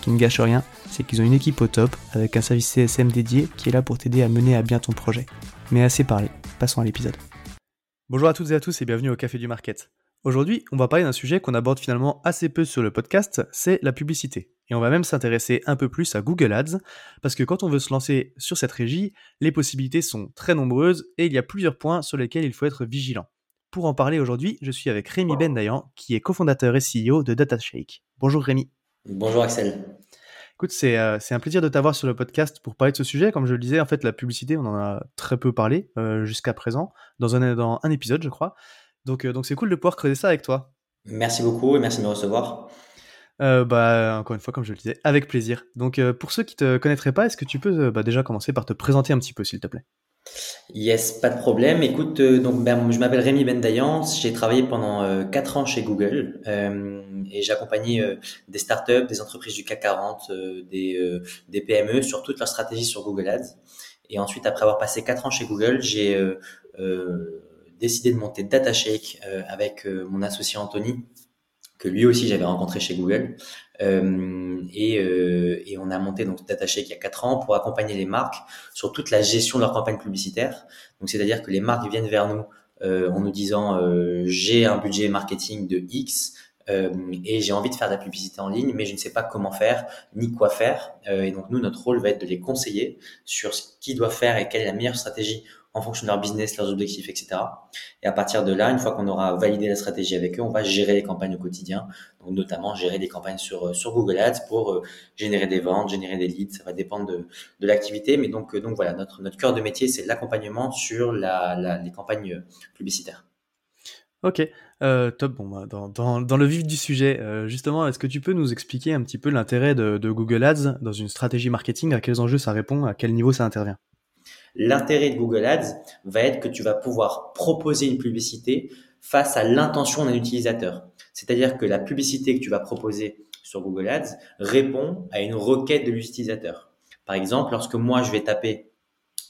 Ce qui ne gâche rien, c'est qu'ils ont une équipe au top avec un service CSM dédié qui est là pour t'aider à mener à bien ton projet. Mais assez parlé, passons à l'épisode. Bonjour à toutes et à tous et bienvenue au Café du Market. Aujourd'hui, on va parler d'un sujet qu'on aborde finalement assez peu sur le podcast, c'est la publicité. Et on va même s'intéresser un peu plus à Google Ads, parce que quand on veut se lancer sur cette régie, les possibilités sont très nombreuses et il y a plusieurs points sur lesquels il faut être vigilant. Pour en parler aujourd'hui, je suis avec Rémi Bendayan, qui est cofondateur et CEO de DataShake. Bonjour Rémi. Bonjour Axel. Écoute, euh, c'est un plaisir de t'avoir sur le podcast pour parler de ce sujet. Comme je le disais, en fait, la publicité, on en a très peu parlé euh, jusqu'à présent, dans un, dans un épisode, je crois. Donc, euh, donc c'est cool de pouvoir creuser ça avec toi. Merci beaucoup et merci de me recevoir. bah, encore une fois, comme je le disais, avec plaisir. Donc, pour ceux qui te connaîtraient pas, est-ce que tu peux bah, déjà commencer par te présenter un petit peu, s'il te plaît? Yes, pas de problème. Écoute, euh, donc ben, je m'appelle Rémi Bendayan, j'ai travaillé pendant euh, 4 ans chez Google euh, et j'ai accompagné euh, des startups, des entreprises du CAC 40, des, des PME sur toute leur stratégie sur Google Ads. Et ensuite, après avoir passé 4 ans chez Google, j'ai décidé de monter DataShake avec mon associé Anthony, que lui aussi j'avais rencontré chez Google. Euh, et, euh, et, on a monté donc DataShake il y a quatre ans pour accompagner les marques sur toute la gestion de leur campagne publicitaire. Donc c'est-à-dire que les marques viennent vers nous euh, en nous disant euh, j'ai un budget marketing de X. Euh, et j'ai envie de faire de la publicité en ligne, mais je ne sais pas comment faire ni quoi faire. et donc nous, notre rôle va être de les conseiller sur ce qu'ils doivent faire et quelle est la meilleure stratégie en fonction de leur business, leurs objectifs, etc. Et à partir de là, une fois qu'on aura validé la stratégie avec eux, on va gérer les campagnes au quotidien, donc notamment gérer des campagnes sur euh, Google Ads pour euh, générer des ventes, générer des leads. Ça va dépendre de, l'activité, mais donc euh, voilà, notre cœur de métier, c'est l'accompagnement sur les campagnes publicitaires. Ok, top. Bon, bah, dans, le vif du sujet, justement, est-ce que tu peux nous expliquer un petit peu l'intérêt de, de Google Ads dans une stratégie marketing? À quels enjeux ça répond? À quel niveau ça intervient? L'intérêt de Google Ads va être que tu vas pouvoir proposer une publicité face à l'intention d'un utilisateur. C'est-à-dire que la publicité que tu vas proposer sur Google Ads répond à une requête de l'utilisateur. Par exemple, lorsque moi je vais taper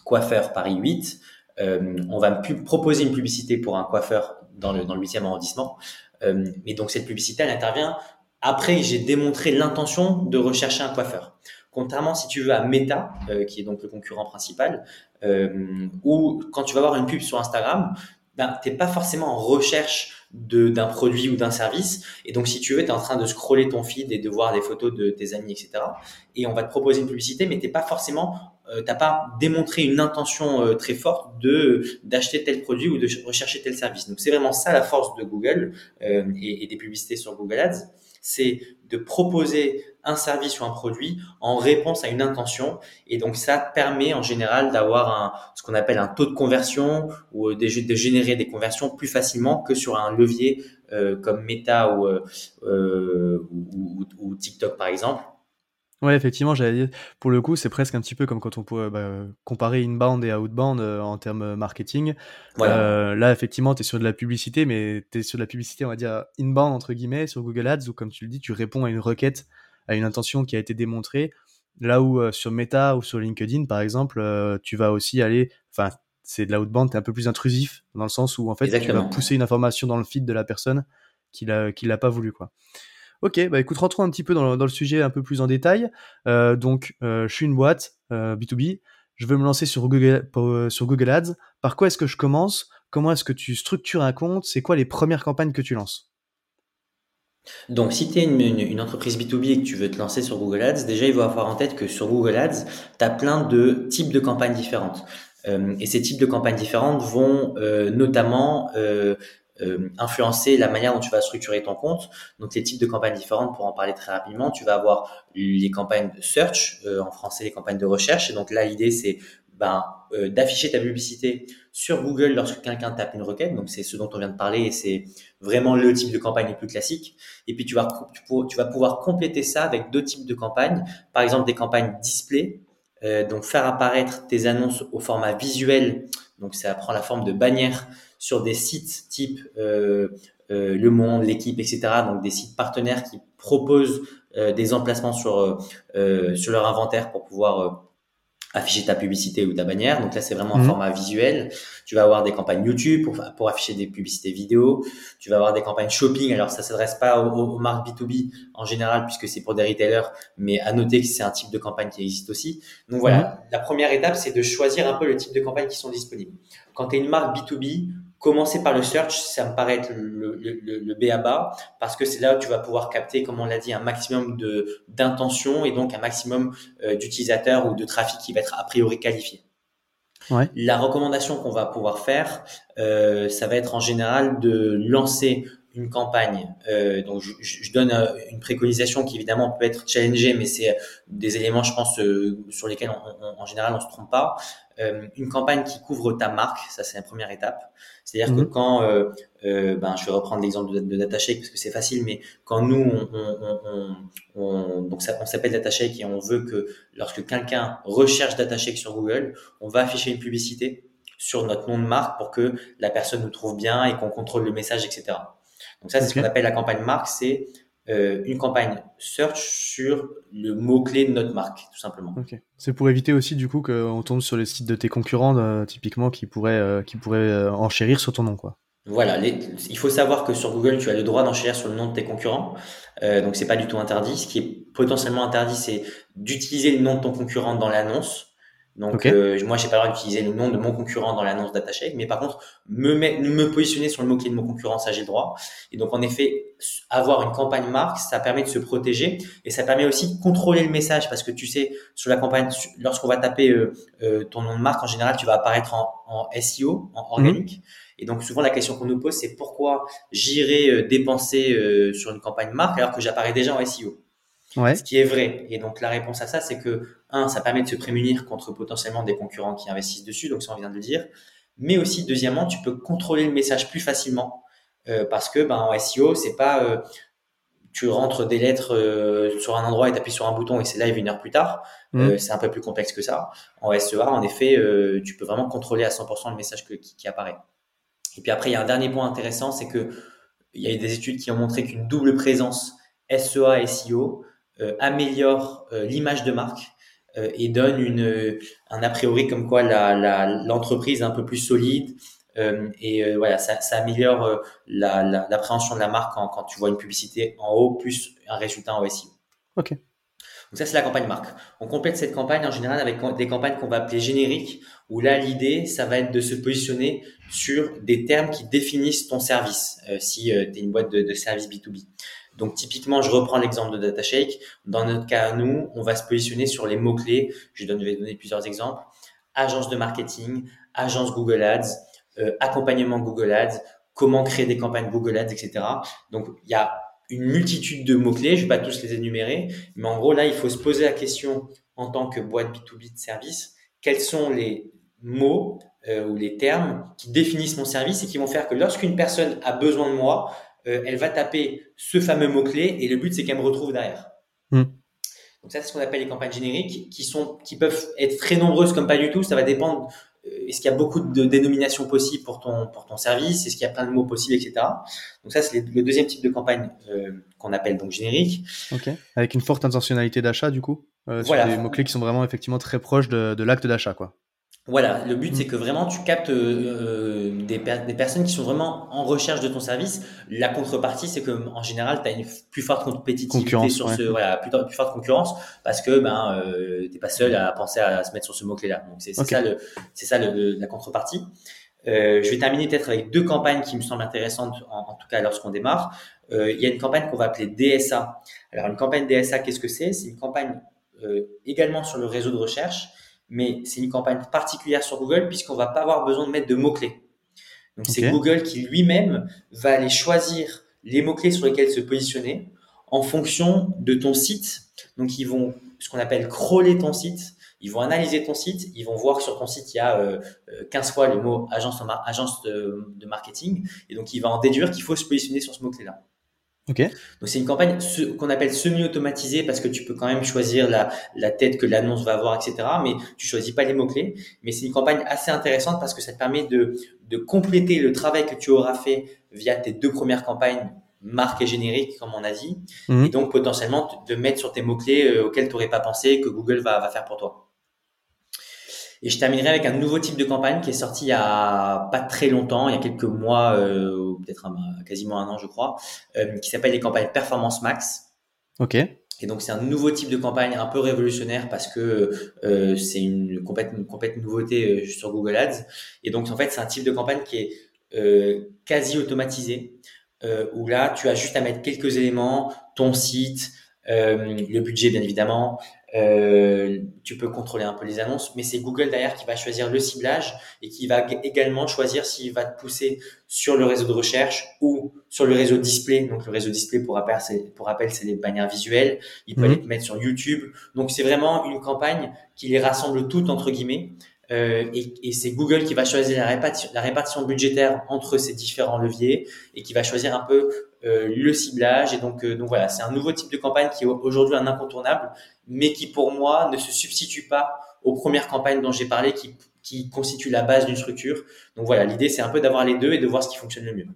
coiffeur Paris 8, euh, on va me proposer une publicité pour un coiffeur dans le, dans le 8e arrondissement. Euh, mais donc cette publicité, elle intervient après que j'ai démontré l'intention de rechercher un coiffeur. Contrairement, si tu veux, à Meta, euh, qui est donc le concurrent principal, euh, ou quand tu vas voir une pub sur Instagram, ben, t'es pas forcément en recherche d'un produit ou d'un service. Et donc, si tu veux, tu es en train de scroller ton feed et de voir des photos de tes amis, etc. Et on va te proposer une publicité, mais t'es pas forcément, euh, t'as pas démontré une intention euh, très forte de d'acheter tel produit ou de rechercher tel service. Donc, c'est vraiment ça la force de Google euh, et, et, des publicités sur Google Ads, c'est de proposer un service ou un produit en réponse à une intention. Et donc ça permet en général d'avoir un, ce qu'on appelle un taux de conversion ou de, de, générer des conversions plus facilement que sur un levier euh, comme Meta ou, euh, ou, ou, TikTok par exemple. Ouais, effectivement, j'allais dire, pour le coup, c'est presque un petit peu comme quand on peut bah, comparer inbound et outbound euh, en termes marketing. Voilà. Euh, là, effectivement, tu es sur de la publicité, mais tu es sur de la publicité, on va dire, inbound, entre guillemets, sur Google Ads, où, comme tu le dis, tu réponds à une requête à une intention qui a été démontrée. Là où euh, sur Meta ou sur LinkedIn, par exemple, euh, tu vas aussi aller, enfin, c'est de l'outbound, tu es un peu plus intrusif dans le sens où en fait tu vas pousser une information dans le feed de la personne qui l'a qui l'a pas voulu quoi. Ok, bah écoute, rentrons un petit peu dans le, sujet un peu plus en détail. Euh, donc, je suis une boîte B2B, euh, je veux me lancer sur Google, sur Google Ads. Par quoi est-ce que je commence? Comment est-ce que tu structures un compte? C'est quoi les premières campagnes que tu lances? Donc, si tu es une, entreprise B2B et que tu veux te lancer sur Google Ads, déjà, il faut avoir en tête que sur Google Ads, tu as plein de types de campagnes différentes. Euh, et ces types de campagnes différentes vont euh, notamment euh, influencer la manière dont tu vas structurer ton compte. Donc, les types de campagnes différentes, pour en parler très rapidement, tu vas avoir les campagnes de search, en français les campagnes de recherche. Et donc là, l'idée, c'est ben, d'afficher ta publicité sur Google lorsque quelqu'un tape une requête. Donc, c'est ce dont on vient de parler et c'est vraiment le type de campagne les plus classiques. Et puis, tu vas, pouvoir compléter ça avec deux types de campagnes. Par exemple, des campagnes display. Euh, donc, faire apparaître tes annonces au format visuel. Donc, ça prend la forme de bannières sur des sites type euh, euh, Le Monde, l'équipe, etc. Donc, des sites partenaires qui proposent des emplacements sur leur inventaire pour pouvoir afficher ta publicité ou ta bannière. Donc là, c'est vraiment un mhm. format visuel. Tu vas avoir des campagnes YouTube pour, pour afficher des publicités vidéo. Tu vas avoir des campagnes shopping. Alors, ça s'adresse pas aux, marques B2B en général puisque c'est pour des retailers, mais à noter que c'est un type de campagne qui existe aussi. Donc voilà, mhm. la première étape, c'est de choisir un peu le type de campagne qui sont disponibles. Quand tu es une marque B2B, Commencer par le search, ça me paraît être le, le, le, le B à bas parce que c'est là où tu vas pouvoir capter, comme on l'a dit, un maximum de d'intention et donc un maximum euh, d'utilisateurs ou de trafic qui va être a priori qualifié. Ouais. La recommandation qu'on va pouvoir faire, euh, ça va être en général de lancer une campagne. Euh, donc je, je, donne euh, une préconisation qui évidemment peut être challengée, mais c'est des éléments, je pense, euh, sur lesquels en général on se trompe pas. Euh, une campagne qui couvre ta marque, ça c'est la première étape. C'est-à-dire que mhm. quand, euh, euh, ben, je vais reprendre l'exemple de, de DataShake parce que c'est facile, mais quand nous, on, on, on, on donc ça, on s'appelle DataShake et on veut que lorsque quelqu'un recherche DataShake sur Google, on va afficher une publicité sur notre nom de marque pour que la personne nous trouve bien et qu'on contrôle le message, etc. Donc ça, c'est ce qu'on appelle la campagne marque, c'est euh, une campagne search sur le mot-clé de notre marque, tout simplement. C'est pour éviter aussi du coup qu'on tombe sur les sites de tes concurrents, euh, typiquement, qui pourraient, euh, qui pourraient enchérir sur ton nom. quoi. Voilà, il faut savoir que sur Google, tu as le droit d'enchérir sur le nom de tes concurrents, donc c'est pas du tout interdit. Ce qui est potentiellement interdit, c'est d'utiliser le nom de ton concurrent dans l'annonce. Donc euh, moi, j'ai pas le droit d'utiliser le nom de mon concurrent dans l'annonce DataShake, mais par contre, me, me positionner sur le mot-clé de mon concurrent, ça j'ai le droit. Et donc en effet, avoir une campagne marque, ça permet de se protéger et ça permet aussi de contrôler le message parce que tu sais, sur la campagne, lorsqu'on va taper euh, euh, ton nom de marque, en général, tu vas apparaître en, en SEO, en organique. Mhm. Et donc souvent la question qu'on nous pose, c'est pourquoi j'irai euh, dépenser sur une campagne marque alors que j'apparais déjà en SEO. Ouais. Ce qui est vrai. Et donc la réponse à ça, c'est que un, ça permet de se prémunir contre potentiellement des concurrents qui investissent dessus, donc ça on vient de le dire. Mais aussi deuxièmement, tu peux contrôler le message plus facilement euh, parce que ben en SEO, c'est pas euh, tu rentres des lettres euh, sur un endroit et tu appuies sur un bouton et c'est live une heure plus tard. Mmh. c'est un peu plus complexe que ça. En SEA, en effet, tu peux vraiment contrôler à 100% le message qui, qui, apparaît. Et puis après, il y a un dernier point intéressant, c'est que il y a des études qui ont montré qu'une double présence SEA et SEO euh, améliore euh, l'image de marque euh, et donne une, un a priori comme quoi l'entreprise la, est un peu plus solide, et voilà, ça, ça améliore l'appréhension la, de la marque quand, quand, tu vois une publicité en haut plus un résultat en SEO. Ok. Donc ça, c'est la campagne marque. On complète cette campagne en général avec des campagnes qu'on va appeler génériques, où là, l'idée, ça va être de se positionner sur des termes qui définissent ton service, si tu es une boîte de, de service B2B. Donc typiquement, je reprends l'exemple de DataShake. Dans notre cas, nous, on va se positionner sur les mots-clés. Je vais donner plusieurs exemples. Agence de marketing, agence Google Ads, euh, accompagnement Google Ads, comment créer des campagnes Google Ads, etc. Donc il y a une multitude de mots-clés, je ne vais pas tous les énumérer, mais en gros là, il faut se poser la question en tant que boîte B2B de service, quels sont les mots euh, ou les termes qui définissent mon service et qui vont faire que lorsqu'une personne a besoin de moi, euh, elle va taper ce fameux mot-clé et le but, c'est qu'elle me retrouve derrière. Hmm. Donc ça, c'est ce qu'on appelle les campagnes génériques qui sont, qui peuvent être très nombreuses comme pas du tout. Ça va dépendre. Euh, est-ce qu'il y a beaucoup de dénominations possibles pour ton, pour ton service? Est-ce qu'il y a plein de mots possibles, etc. Donc ça, c'est le deuxième type de campagne euh, qu'on appelle donc générique. Ok. Avec une forte intentionnalité d'achat, du coup. Voilà. Sur des mots-clés qui sont vraiment effectivement très proches de, de l'acte d'achat, quoi. Voilà, le but c'est que vraiment tu captes euh, des, des, personnes qui sont vraiment en recherche de ton service. La contrepartie, c'est que en général, tu as une plus forte compétitivité sur ce, voilà, plus, plus, forte concurrence parce que ben euh, t'es pas seul à penser à, se mettre sur ce mot clé-là. Donc c'est ça le, c'est ça le, la contrepartie. Euh, je vais terminer peut-être avec deux campagnes qui me semblent intéressantes, en, en tout cas lorsqu'on démarre. Euh, il y a une campagne qu'on va appeler DSA. Alors une campagne DSA, qu'est-ce que c'est? C'est une campagne euh, également sur le réseau de recherche mais c'est une campagne particulière sur Google puisqu'on va pas avoir besoin de mettre de mots-clés. Donc c'est Google qui lui-même va aller choisir les mots-clés sur lesquels se positionner en fonction de ton site. Donc ils vont ce qu'on appelle crawler ton site, ils vont analyser ton site, ils vont voir que sur ton site il y a euh, 15 fois le mot agence, agence de, de marketing et donc il va en déduire qu'il faut se positionner sur ce mot-clé-là. Okay. Donc c'est une campagne qu'on appelle semi-automatisée parce que tu peux quand même choisir la, la tête que l'annonce va avoir, etc. Mais tu choisis pas les mots-clés. Mais c'est une campagne assez intéressante parce que ça te permet de, de compléter le travail que tu auras fait via tes deux premières campagnes marque et générique, comme on a dit. Mhm. Et donc potentiellement de mettre sur tes mots-clés euh, auxquels tu n'aurais pas pensé que Google va, va faire pour toi. Et je terminerai avec un nouveau type de campagne qui est sorti il y a pas très longtemps, il y a quelques mois, euh, peut-être quasiment un an, je crois, euh, qui s'appelle les campagnes Performance Max. Ok. Et donc c'est un nouveau type de campagne un peu révolutionnaire parce que euh, c'est une complète, une complète nouveauté sur Google Ads. Et donc en fait c'est un type de campagne qui est quasi automatisé, où là tu as juste à mettre quelques éléments, ton site, le budget bien évidemment, euh, tu peux contrôler un peu les annonces, mais c'est Google derrière qui va choisir le ciblage et qui va également choisir s'il va te pousser sur le réseau de recherche ou sur le réseau display. Donc le réseau display pour rappel, c'est pour rappel, c'est les bannières visuelles. Il peut mhm. aller te mettre sur YouTube. Donc c'est vraiment une campagne qui les rassemble toutes entre guillemets. Euh, et, c'est Google qui va choisir la répartition, budgétaire entre ces différents leviers et qui va choisir un peu euh, le ciblage. Et donc, euh, donc voilà, c'est un nouveau type de campagne qui est aujourd'hui un incontournable, mais qui pour moi ne se substitue pas aux premières campagnes dont j'ai parlé, qui, qui constituent la base d'une structure. Donc voilà, l'idée c'est un peu d'avoir les deux et de voir ce qui fonctionne le mieux.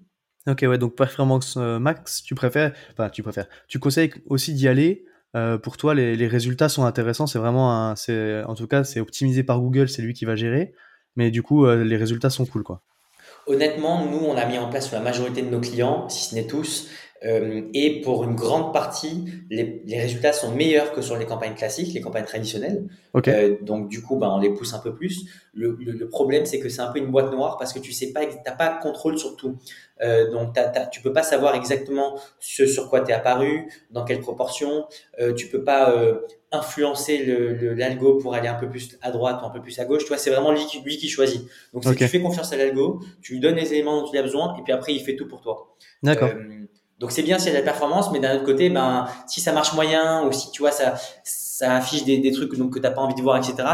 Ok, ouais, donc Performance Max, tu préfères, enfin tu préfères, tu conseilles aussi d'y aller. Euh, pour toi, les, résultats sont intéressants. C'est vraiment, c'est, en tout cas, c'est optimisé par Google, c'est lui qui va gérer. Mais du coup, les résultats sont cool, quoi. Honnêtement, nous, on a mis en place la majorité de nos clients, si ce n'est tous, euh, et pour une grande partie, les, les, résultats sont meilleurs que sur les campagnes classiques, les campagnes traditionnelles. Euh, donc du coup, ben, on les pousse un peu plus. Le, le, le problème, c'est que c'est un peu une boîte noire parce que tu sais pas, t'as pas de contrôle sur tout. Euh, donc t'as, t'as, tu peux pas savoir exactement ce sur quoi tu es apparu, dans quelle proportion. Tu peux pas influencer le, l'algo pour aller un peu plus à droite ou un peu plus à gauche. Tu vois, c'est vraiment lui qui, lui qui choisit. Donc si tu fais confiance à l'algo, tu lui donnes les éléments dont il a besoin et puis après il fait tout pour toi. D'accord. Euh, donc c'est bien s'il y a de la performance, mais d'un autre côté, ben si ça marche moyen ou si tu vois ça ça affiche des, des trucs donc que t'as pas envie de voir, etc.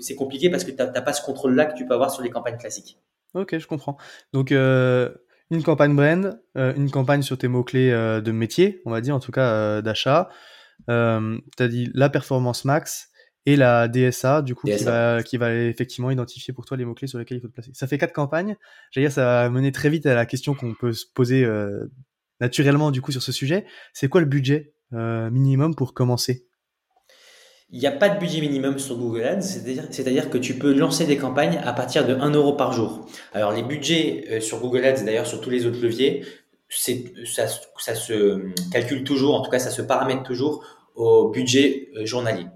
C'est compliqué parce que t'as t'as pas ce contrôle là que tu peux avoir sur les campagnes classiques. Ok, je comprends. Donc euh, une campagne brand, euh, une campagne sur tes mots clés euh, de métier, on va dire en tout cas euh, d'achat. Euh, t'as dit la performance max et la DSA, du coup, Qui, va, qui va effectivement identifier pour toi les mots-clés sur lesquels il faut te placer. Ça fait quatre campagnes. J'allais dire, ça va mener très vite à la question qu'on peut se poser euh, naturellement du coup sur ce sujet, c'est quoi le budget euh, minimum pour commencer? Il n'y a pas de budget minimum sur Google Ads, c'est-à-dire que tu peux lancer des campagnes à partir de 1 euro par jour. Alors les budgets euh, sur Google Ads, d'ailleurs sur tous les autres leviers, ça, se calcule toujours, en tout cas ça se paramètre toujours au budget euh, journalier.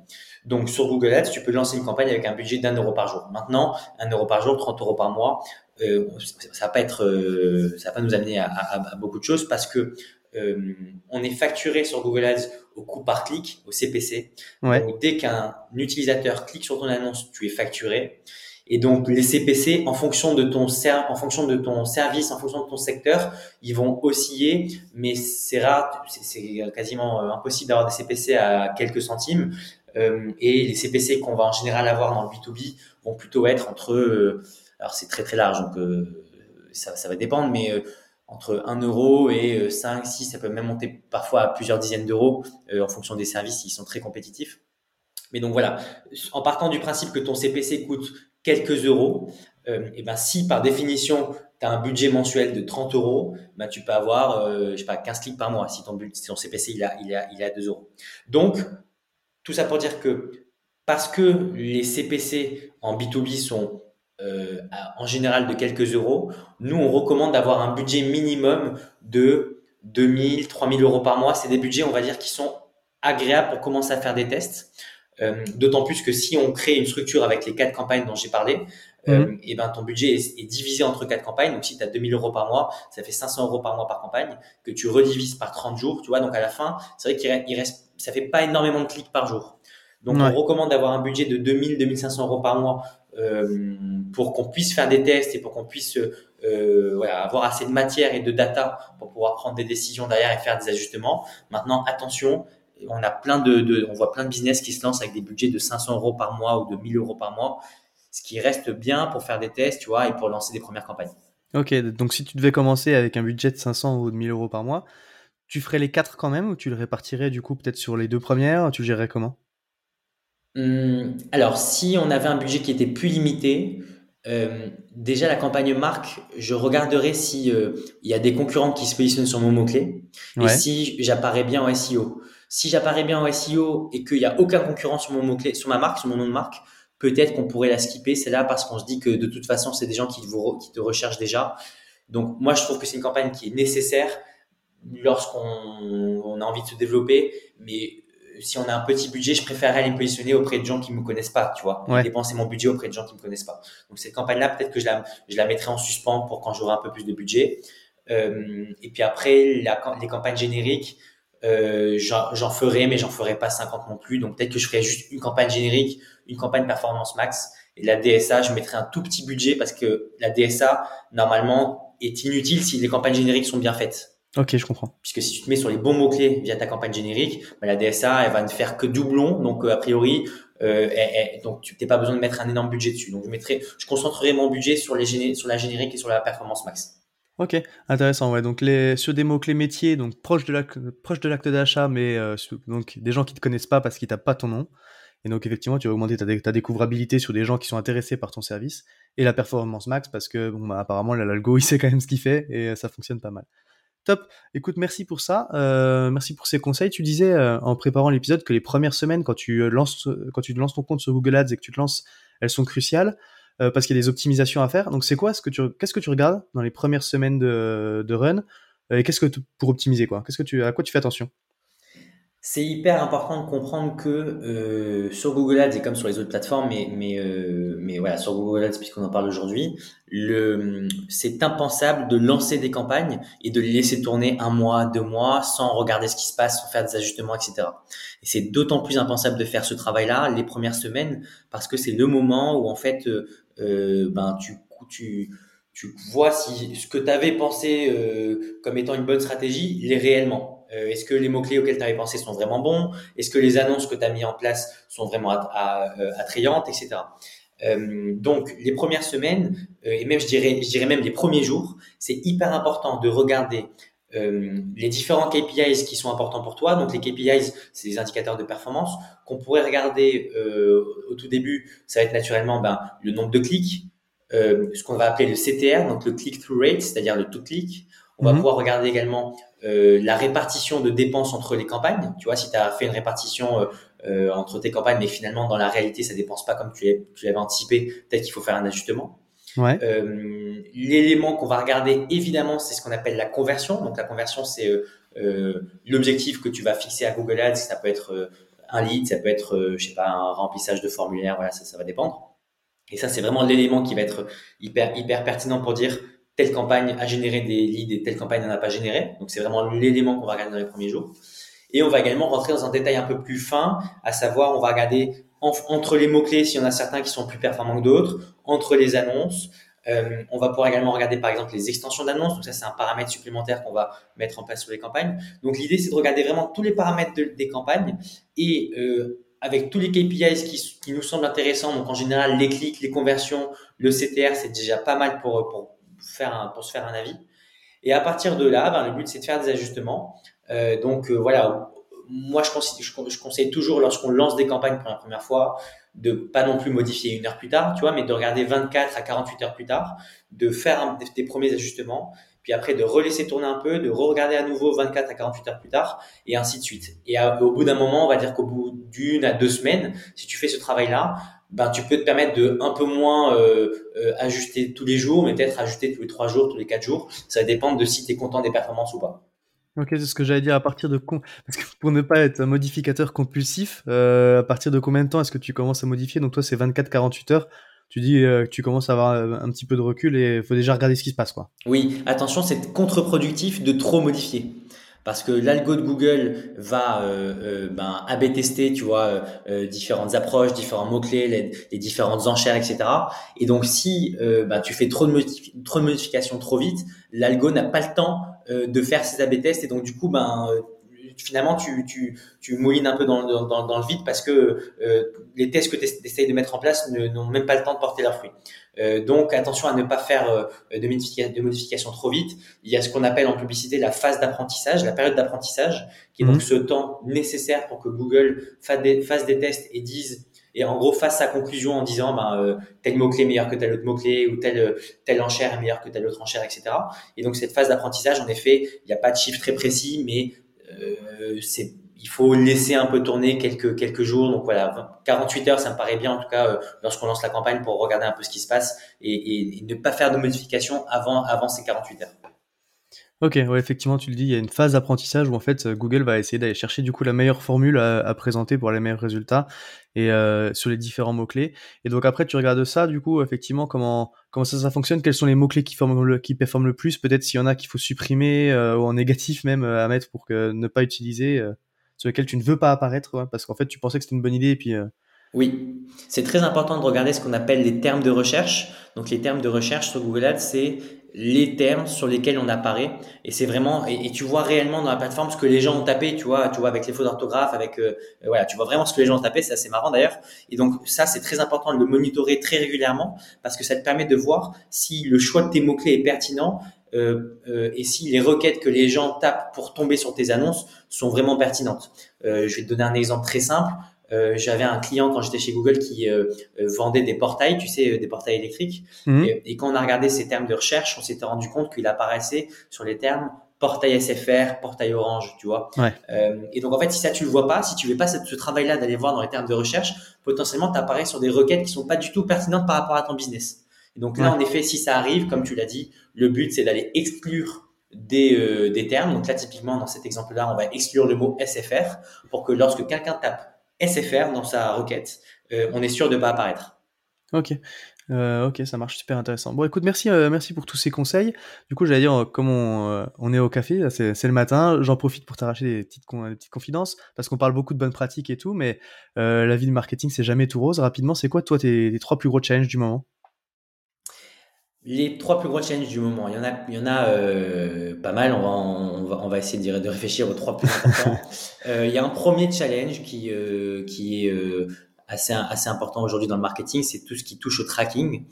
Donc sur Google Ads, tu peux lancer une campagne avec un budget d'un euro par jour. Maintenant, un euro par jour, 30 euros par mois, euh, ça va pas être, euh, ça va pas nous amener à, à, à, beaucoup de choses parce que euh, on est facturé sur Google Ads au coût par clic, au CPC. Ouais. Donc dès qu'un utilisateur clique sur ton annonce, tu es facturé. Et donc les CPC, en fonction de ton en fonction de ton service, en fonction de ton secteur, ils vont osciller, mais c'est rare, c'est quasiment euh, impossible d'avoir des CPC à quelques centimes. Euh, et les CPC qu'on va en général avoir dans le B2B vont plutôt être entre euh, alors c'est très très large, donc euh, ça, ça, va dépendre, mais entre 1 euro et 5, euh, 6, ça peut même monter parfois à plusieurs dizaines d'euros en fonction des services, ils sont très compétitifs. Mais donc voilà, en partant du principe que ton CPC coûte quelques euros, et ben si par définition tu as un budget mensuel de 30 euros, ben tu peux avoir je sais pas 15 clics par mois si ton, si ton CPC il a, il a, il a 2 euros. Donc tout ça pour dire que parce que les CPC en B2B sont euh, en général de quelques euros, nous, on recommande d'avoir un budget minimum de 2000, 3000 euros par mois. C'est des budgets, on va dire, qui sont agréables pour commencer à faire des tests. Euh, d'autant plus que si on crée une structure avec les quatre campagnes dont j'ai parlé, euh, mhm. et ben ton budget est, divisé entre quatre campagnes. Donc si tu as 2000 euros par mois, ça fait 500 euros par mois par campagne que tu redivises par 30 jours, tu vois. Donc à la fin, c'est vrai qu'il reste, ça fait pas énormément de clics par jour. Donc on recommande d'avoir un budget de 2000 2500 euros par mois euh, pour qu'on puisse faire des tests et pour qu'on puisse euh, voilà, avoir assez de matière et de data pour pouvoir prendre des décisions derrière et faire des ajustements. Maintenant, attention, on a plein de, on voit plein de business qui se lancent avec des budgets de 500 euros par mois ou de 1000 euros par mois, ce qui reste bien pour faire des tests, tu vois, et pour lancer des premières campagnes. Ok, donc si tu devais commencer avec un budget de 500 ou de 1000 euros par mois, tu ferais les quatre quand même ou tu le répartirais du coup peut-être sur les deux premières Tu gérerais comment? Hum, Alors, si on avait un budget qui était plus limité, euh, déjà la campagne marque, je regarderais si euh, il y a des concurrents qui se positionnent sur mon mot clé et si j'apparais bien en SEO. Si j'apparais bien en SEO et qu'il n'y a aucun concurrent sur mon mot-clé, sur ma marque, sur mon nom de marque, peut-être qu'on pourrait la skipper. C'est là parce qu'on se dit que de toute façon, c'est des gens qui, vous, qui te recherchent déjà. Donc, moi, je trouve que c'est une campagne qui est nécessaire lorsqu'on on a envie de se développer. Mais euh, si on a un petit budget, je préférerais aller me positionner auprès de gens qui me connaissent pas, tu vois, dépenser mon budget auprès de gens qui me connaissent pas. Donc cette campagne-là, peut-être que je la, je la mettrai en suspens pour quand j'aurai un peu plus de budget. Euh, et puis après, la, les campagnes génériques, euh, j'en ferai, mais j'en ferai pas 50 non plus. Donc peut-être que je ferai juste une campagne générique, une campagne performance max. Et la DSA, je mettrai un tout petit budget parce que la DSA, normalement, est inutile si les campagnes génériques sont bien faites. Ok, je comprends. Puisque si tu te mets sur les bons mots-clés via ta campagne générique, bah, la DSA, elle va ne faire que doublon. Donc, euh, a priori, euh, donc tu n'as pas besoin de mettre un énorme budget dessus. Donc, je mettrai, je concentrerai mon budget sur, les, sur la générique et sur la performance max. Ok, intéressant. Ouais, donc les, sur des mots clés métiers, donc proche de l'acte, proche de l'acte d'achat, mais euh, donc des gens qui te connaissent pas parce qu'ils tapent pas ton nom. Et donc effectivement, tu vas augmenter ta, découvrabilité sur des gens qui sont intéressés par ton service et la performance max parce que bon, bah, apparemment l'algo il sait quand même ce qu'il fait et euh, ça fonctionne pas mal. Top. Écoute, merci pour ça. Euh, merci pour ces conseils. Tu disais en préparant l'épisode que les premières semaines, quand tu lances, quand tu lances ton compte sur Google Ads et que tu te lances, elles sont cruciales. Euh, parce qu'il y a des optimisations à faire. Donc c'est quoi ce que tu qu'est-ce que tu regardes dans les premières semaines de, run euh, et qu'est-ce que pour optimiser quoi? Qu'est-ce que tu à quoi tu fais attention? C'est hyper important de comprendre que euh, sur Google Ads et comme sur les autres plateformes, mais mais mais voilà sur Google Ads puisqu'on en parle aujourd'hui, c'est impensable de lancer des campagnes et de les laisser tourner un mois, deux mois sans regarder ce qui se passe, sans faire des ajustements, etc. Et c'est d'autant plus impensable de faire ce travail-là les premières semaines parce que c'est le moment où en fait ben tu tu tu vois si ce que tu avais pensé comme étant une bonne stratégie l'est réellement. Euh, est-ce que les mots-clés auxquels tu avais pensé sont vraiment bons? Est-ce que les annonces que tu as mis en place sont vraiment euh, attrayantes, etc. Euh, donc, les premières semaines, et même je dirais, je dirais même les premiers jours, c'est hyper important de regarder les différents KPIs qui sont importants pour toi. Donc, les KPIs, c'est des indicateurs de performance qu'on pourrait regarder au tout début. Ça va être naturellement ben, le nombre de clics, ce qu'on va appeler le CTR, donc le click-through rate, c'est-à-dire le tout clic. On va mhm. pouvoir regarder également euh, la répartition de dépenses entre les campagnes. Tu vois, si tu as fait une répartition euh, euh, entre tes campagnes, mais finalement dans la réalité ça dépense pas comme tu, tu l'avais anticipé, peut-être qu'il faut faire un ajustement. Euh, L'élément qu'on va regarder évidemment, c'est ce qu'on appelle la conversion. Donc la conversion, c'est euh, l'objectif que tu vas fixer à Google Ads. Ça peut être un lead, ça peut être, je sais pas, un remplissage de formulaire. Voilà, ça, ça va dépendre. Et ça, c'est vraiment l'élément qui va être hyper hyper pertinent pour dire telle campagne a généré des leads et telle campagne n'en a pas généré. Donc c'est vraiment l'élément qu'on va regarder dans les premiers jours. Et on va également rentrer dans un détail un peu plus fin, à savoir on va regarder entre les mots-clés s'il y en a certains qui sont plus performants que d'autres, entre les annonces. Euh, on va pouvoir également regarder par exemple les extensions d'annonces. Donc ça c'est un paramètre supplémentaire qu'on va mettre en place sur les campagnes. Donc l'idée c'est de regarder vraiment tous les paramètres des campagnes et euh, avec tous les KPIs qui, nous semblent intéressants. Donc en général les clics, les conversions, le CTR c'est déjà pas mal pour, pour faire pour se faire un avis. Et à partir de là, ben, le but c'est de faire des ajustements. Euh, donc voilà, moi je conseille, je, conseille toujours lorsqu'on lance des campagnes pour la première fois de pas non plus modifier une heure plus tard, tu vois, mais de regarder 24 à 48 heures plus tard, de faire des, premiers ajustements. puis après de relaisser tourner un peu, de re-regarder à nouveau 24 à 48 heures plus tard, et ainsi de suite. Et au bout d'un moment, on va dire qu'au bout d'une à deux semaines, si tu fais ce travail-là, ben, tu peux te permettre de un peu moins euh, euh, ajuster tous les jours, mais peut-être ajuster tous les trois jours, tous les quatre jours. Ça dépend de si tu es content des performances ou pas. Ok, c'est ce que j'allais dire à partir de parce que pour ne pas être un modificateur compulsif, euh, à partir de combien de temps est-ce que tu commences à modifier? Donc toi c'est 24-48 heures. Tu dis que tu commences à avoir un petit peu de recul et il faut déjà regarder ce qui se passe quoi. Oui, attention, c'est contre-productif de trop modifier parce que l'algo de Google va euh, euh, ben, AB tester, tu vois, euh, différentes approches, différents mots clés, les, différentes enchères, etc. Et donc si ben, tu fais trop de modifications trop vite, l'algo n'a pas le temps de faire ses AB tests et donc du coup ben finalement tu, tu, tu moulines un peu dans, dans, dans le vide parce que euh, les tests que tu essayes de mettre en place n'ont même pas le temps de porter leurs fruits. Euh, donc attention à ne pas faire euh, de, modification, de modification trop vite. Il y a ce qu'on appelle en publicité la phase d'apprentissage, la période d'apprentissage, qui est donc mhm. ce temps nécessaire pour que Google fasse des, fasse des tests et dise et en gros fasse sa conclusion en disant ben, euh, tel mot-clé meilleur que tel autre mot-clé ou tel, telle enchère est meilleur que telle autre enchère, etc. Et donc cette phase d'apprentissage, en effet, il n'y a pas de chiffre très précis, mais euh, c'est il faut laisser un peu tourner quelques quelques jours. Donc voilà, 48 heures, ça me paraît bien en tout cas euh, lorsqu'on lance la campagne pour regarder un peu ce qui se passe et, et, ne pas faire de modifications avant avant ces 48 heures. Ok, ouais, effectivement, tu le dis, il y a une phase d'apprentissage où en fait Google va essayer d'aller chercher du coup la meilleure formule à, présenter pour les meilleurs résultats et euh, sur les différents mots clés. Et donc après, tu regardes ça, du coup, effectivement, comment comment ça ça fonctionne, quels sont les mots clés qui forment le, qui performent le plus, peut-être s'il y en a qu'il faut supprimer euh, ou en négatif même euh, à mettre pour que ne pas utiliser, sur lesquels tu ne veux pas apparaître, parce qu'en fait tu pensais que c'était une bonne idée et puis oui, c'est très important de regarder ce qu'on appelle les termes de recherche. Donc les termes de recherche sur Google Ads, c'est les termes sur lesquels on apparaît et c'est vraiment et, tu vois réellement dans la plateforme ce que les gens ont tapé tu vois tu vois avec les fautes d'orthographe avec euh, euh, voilà tu vois vraiment ce que les gens ont tapé c'est assez marrant d'ailleurs et donc ça c'est très important de le monitorer très régulièrement parce que ça te permet de voir si le choix de tes mots clés est pertinent euh, euh, et si les requêtes que les gens tapent pour tomber sur tes annonces sont vraiment pertinentes. Euh, je vais te donner un exemple très simple. Euh, j'avais un client quand j'étais chez Google qui euh, euh, vendait des portails, tu sais, des portails électriques. Mhm. Et, quand on a regardé ces termes de recherche, on s'était rendu compte qu'il apparaissait sur les termes portail SFR, portail Orange, tu vois. et donc en fait, si ça tu le vois pas, si tu fais pas ce, travail-là d'aller voir dans les termes de recherche, potentiellement tu apparais sur des requêtes qui sont pas du tout pertinentes par rapport à ton business. Et donc là, en effet, si ça arrive, comme tu l'as dit, le but c'est d'aller exclure des, des termes. Donc là, typiquement, dans cet exemple-là, on va exclure le mot SFR pour que lorsque quelqu'un tape SFR dans sa requête, euh, on est sûr de ne pas apparaître. Ok. Euh, ok, ça marche super intéressant. Bon, écoute, merci, euh, merci pour tous ces conseils. Du coup, j'allais dire, comme on, est au café, c'est le matin, j'en profite pour t'arracher des petites, confidences, parce qu'on parle beaucoup de bonnes pratiques et tout, mais la vie de marketing, c'est jamais tout rose. Rapidement, c'est quoi, toi, tes, trois plus gros challenges du moment? Les trois plus gros challenges du moment, il y en a, il y en a euh, pas mal. On va, on va, on va essayer de, de réfléchir aux trois plus importants. euh, il y a un premier challenge qui, euh, qui est euh, assez, assez important aujourd'hui dans le marketing, c'est tout ce qui touche au tracking.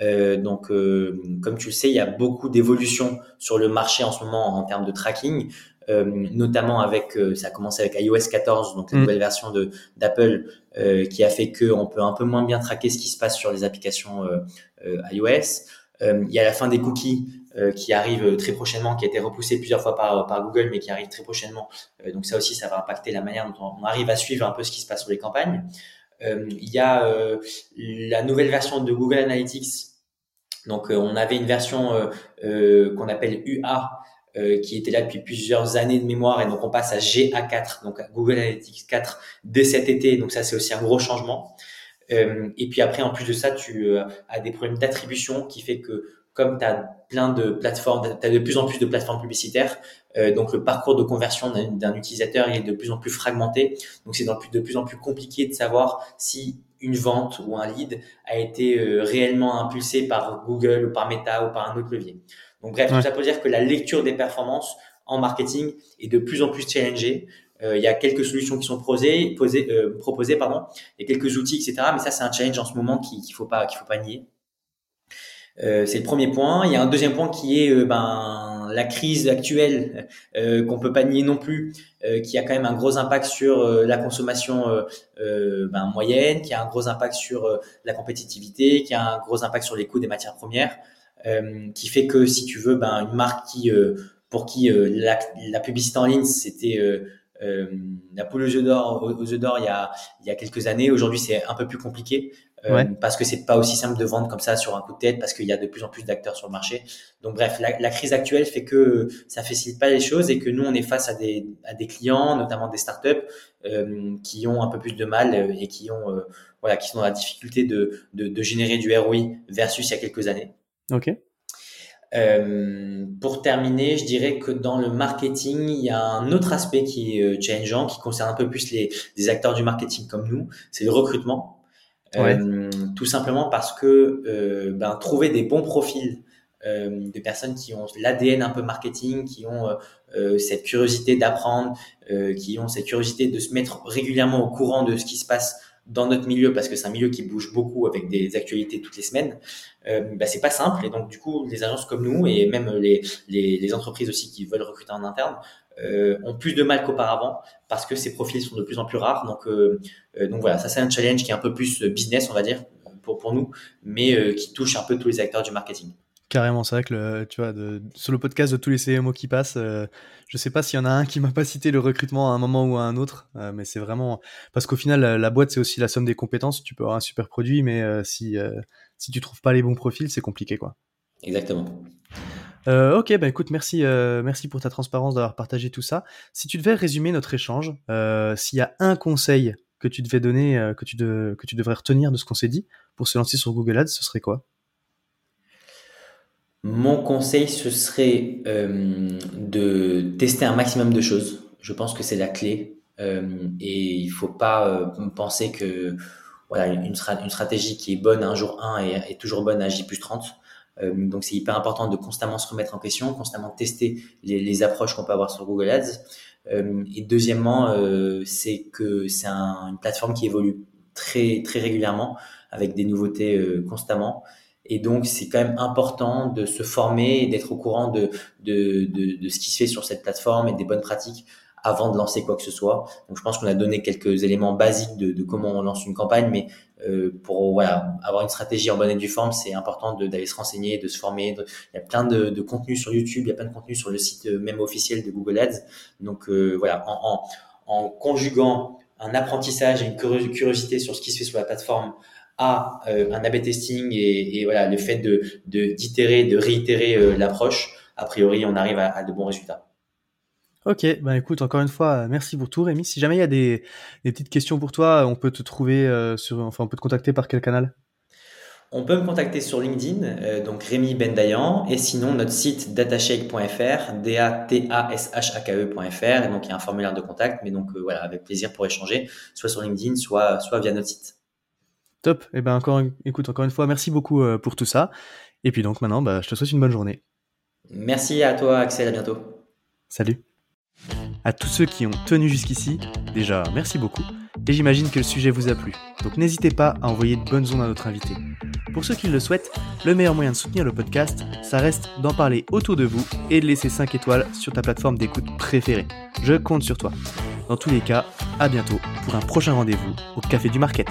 Euh, donc, comme tu le sais, il y a beaucoup d'évolutions sur le marché en ce moment en termes de tracking. Euh, notamment avec, ça a commencé avec iOS 14, donc la mm. nouvelle version de d'Apple, euh, qui a fait que on peut un peu moins bien traquer ce qui se passe sur les applications iOS. Euh, il y a la fin des cookies euh, qui arrive très prochainement, qui a été repoussé plusieurs fois par, Google, mais qui arrive très prochainement. Euh, donc ça aussi, ça va impacter la manière dont on arrive à suivre un peu ce qui se passe sur les campagnes. il y a la nouvelle version de Google Analytics. Donc on avait une version qu'on appelle UA, qui était là depuis plusieurs années de mémoire et donc on passe à GA4, donc Google Analytics 4 dès cet été. Donc ça c'est aussi un gros changement. Euh, et puis après, en plus de ça, tu euh, as des problèmes d'attribution qui fait que comme tu as plein de plateformes, tu as de plus en plus de plateformes publicitaires, euh, donc le parcours de conversion d'un utilisateur est de plus en plus fragmenté. Donc c'est de plus en plus compliqué de savoir si une vente ou un lead a été réellement impulsé par Google ou par Meta ou par un autre levier. Donc bref, tout ça pour dire que la lecture des performances en marketing est de plus en plus challengée. Euh, il y a quelques solutions qui sont posées, posées, euh, proposées, pardon, et quelques outils, etc. Mais ça, c'est un challenge en ce moment qu'il ne faut pas, qu'il faut pas nier. Euh, c'est le premier point. Il y a un deuxième point qui est euh, ben, la crise actuelle euh, qu'on peut pas nier non plus, euh, qui a quand même un gros impact sur la consommation ben, moyenne, qui a un gros impact sur la compétitivité, qui a un gros impact sur les coûts des matières premières. qui fait que si tu veux, ben, une marque qui, pour qui la, la, publicité en ligne, c'était la poule aux œufs d'or, aux d'or il y a, il y a quelques années. Aujourd'hui, c'est un peu plus compliqué. Euh, parce que c'est pas aussi simple de vendre comme ça sur un coup de tête, parce qu'il y a de plus en plus d'acteurs sur le marché. Donc bref, la, la, crise actuelle fait que ça facilite pas les choses et que nous on est face à des, à des clients, notamment des startups, euh, qui ont un peu plus de mal euh, et qui ont euh, voilà, qui sont dans la difficulté de, de, de, générer du ROI versus il y a quelques années. Ok. Euh, pour terminer, je dirais que dans le marketing, il y a un autre aspect qui est challengeant, qui concerne un peu plus les, les acteurs du marketing comme nous, c'est le recrutement. Euh, tout simplement parce que euh, ben, trouver des bons profils euh, de personnes qui ont l'ADN un peu marketing, qui ont euh, cette curiosité d'apprendre, qui ont cette curiosité de se mettre régulièrement au courant de ce qui se passe dans notre milieu, parce que c'est un milieu qui bouge beaucoup avec des actualités toutes les semaines, euh, bah, c'est pas simple. Et donc, du coup, les agences comme nous et même les, entreprises aussi qui veulent recruter en interne euh, ont plus de mal qu'auparavant parce que ces profils sont de plus en plus rares. Donc, euh, euh, donc voilà, ça c'est un challenge qui est un peu plus business, on va dire, pour, pour nous, mais qui touche un peu tous les acteurs du marketing. Carrément, c'est vrai que le, tu vois, de, sur le podcast de tous les CMO qui passent, euh, je sais pas s'il y en a un qui m'a pas cité le recrutement à un moment ou à un autre, mais c'est vraiment parce qu'au final, la, boîte c'est aussi la somme des compétences. Tu peux avoir un super produit, mais si si tu trouves pas les bons profils, c'est compliqué quoi. Exactement. Euh, ok, bah écoute, merci, euh, merci pour ta transparence d'avoir partagé tout ça. Si tu devais résumer notre échange, euh, s'il y a un conseil que tu devais donner, euh, que, tu de, que tu devrais retenir de ce qu'on s'est dit pour se lancer sur Google Ads, ce serait quoi? Mon conseil, ce serait de tester un maximum de choses. Je pense que c'est la clé. et il faut pas penser que voilà, une, stratégie qui est bonne un jour 1 est, est toujours bonne à J plus 30. Euh, donc c'est hyper important de constamment se remettre en question, constamment tester les, approches qu'on peut avoir sur Google Ads. Euh, et deuxièmement, euh, c'est que c'est un, une plateforme qui évolue très très régulièrement avec des nouveautés euh, constamment. Et donc, c'est quand même important de se former et d'être au courant de, de, de, de, ce qui se fait sur cette plateforme et des bonnes pratiques avant de lancer quoi que ce soit. Donc je pense qu'on a donné quelques éléments basiques de, de, comment on lance une campagne, mais euh, pour voilà avoir une stratégie en bonne et due forme, c'est important d'aller se renseigner, de se former. Il y a plein de, de contenus sur YouTube, il y a plein de contenus sur le site euh, même officiel de Google Ads. Donc euh, voilà, en, en, en, conjuguant un apprentissage et une curiosité sur ce qui se fait sur la plateforme à euh, un A/B testing et, et, voilà le fait de d'itérer, de, de, réitérer euh, l'approche, a priori on arrive à, à de bons résultats. Ok, ben écoute, encore une fois, merci pour tout, Rémi. Si jamais il y a des, des petites questions pour toi, on peut te trouver euh, sur, enfin, on peut te contacter par quel canal? On peut me contacter sur LinkedIn, euh, donc Rémi Bendayan, et sinon notre site datashake.fr, D-A-T-A-S-H-A-K-E.fr, et donc il y a un formulaire de contact, mais donc euh, voilà, avec plaisir pour échanger, soit sur LinkedIn, soit, soit via notre site. Top, et ben encore, écoute, encore une fois, merci beaucoup euh, pour tout ça. Et puis donc maintenant, bah, je te souhaite une bonne journée. Merci à toi, Axel, à bientôt. Salut. À tous ceux qui ont tenu jusqu'ici, déjà merci beaucoup, et j'imagine que le sujet vous a plu, donc n'hésitez pas à envoyer de bonnes ondes à notre invité. Pour ceux qui le souhaitent, le meilleur moyen de soutenir le podcast, ça reste d'en parler autour de vous et de laisser 5 étoiles sur ta plateforme d'écoute préférée. Je compte sur toi. Dans tous les cas, à bientôt pour un prochain rendez-vous au Café du Market.